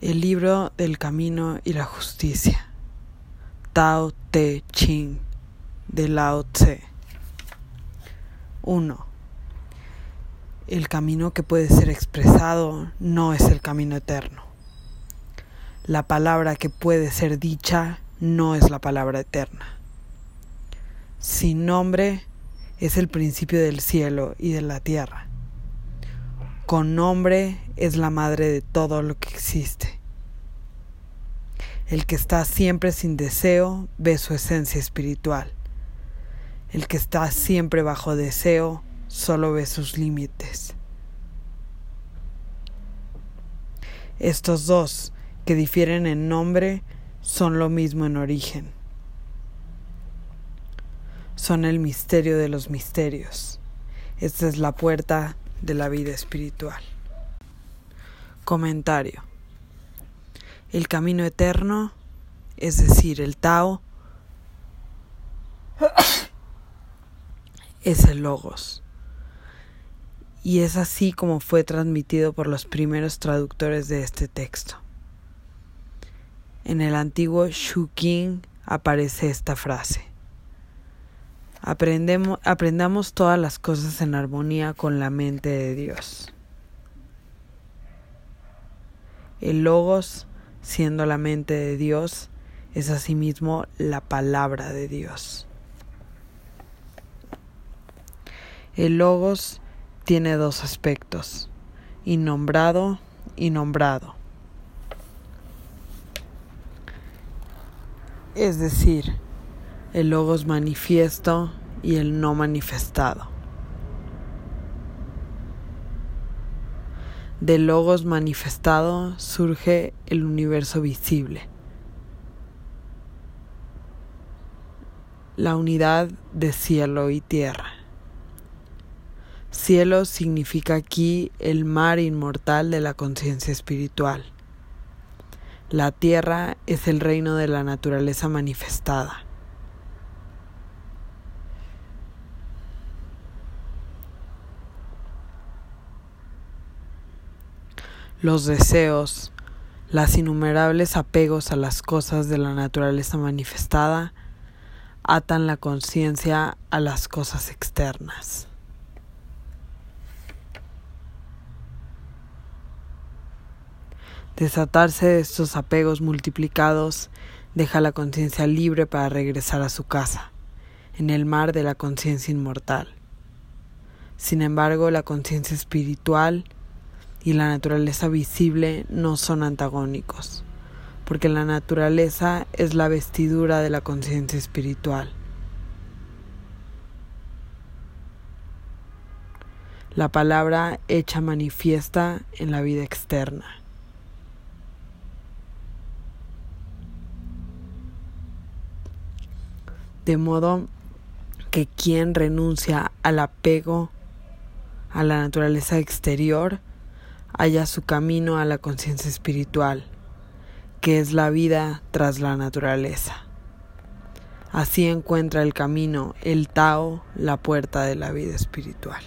El libro del camino y la justicia. Tao Te Ching de Lao Tse. 1. El camino que puede ser expresado no es el camino eterno. La palabra que puede ser dicha no es la palabra eterna. Sin nombre es el principio del cielo y de la tierra con nombre es la madre de todo lo que existe. El que está siempre sin deseo ve su esencia espiritual. El que está siempre bajo deseo solo ve sus límites. Estos dos, que difieren en nombre, son lo mismo en origen. Son el misterio de los misterios. Esta es la puerta de la vida espiritual. Comentario. El camino eterno, es decir, el Tao, es el Logos. Y es así como fue transmitido por los primeros traductores de este texto. En el antiguo Shukin aparece esta frase. Aprendemos, aprendamos todas las cosas en armonía con la mente de Dios. El logos, siendo la mente de Dios, es asimismo la palabra de Dios. El logos tiene dos aspectos, innombrado y nombrado. Es decir, el logos manifiesto y el no manifestado. Del logos manifestado surge el universo visible. La unidad de cielo y tierra. Cielo significa aquí el mar inmortal de la conciencia espiritual. La tierra es el reino de la naturaleza manifestada. Los deseos, las innumerables apegos a las cosas de la naturaleza manifestada, atan la conciencia a las cosas externas. Desatarse de estos apegos multiplicados deja la conciencia libre para regresar a su casa, en el mar de la conciencia inmortal. Sin embargo, la conciencia espiritual y la naturaleza visible no son antagónicos, porque la naturaleza es la vestidura de la conciencia espiritual. La palabra hecha manifiesta en la vida externa. De modo que quien renuncia al apego a la naturaleza exterior halla su camino a la conciencia espiritual, que es la vida tras la naturaleza. Así encuentra el camino, el Tao, la puerta de la vida espiritual.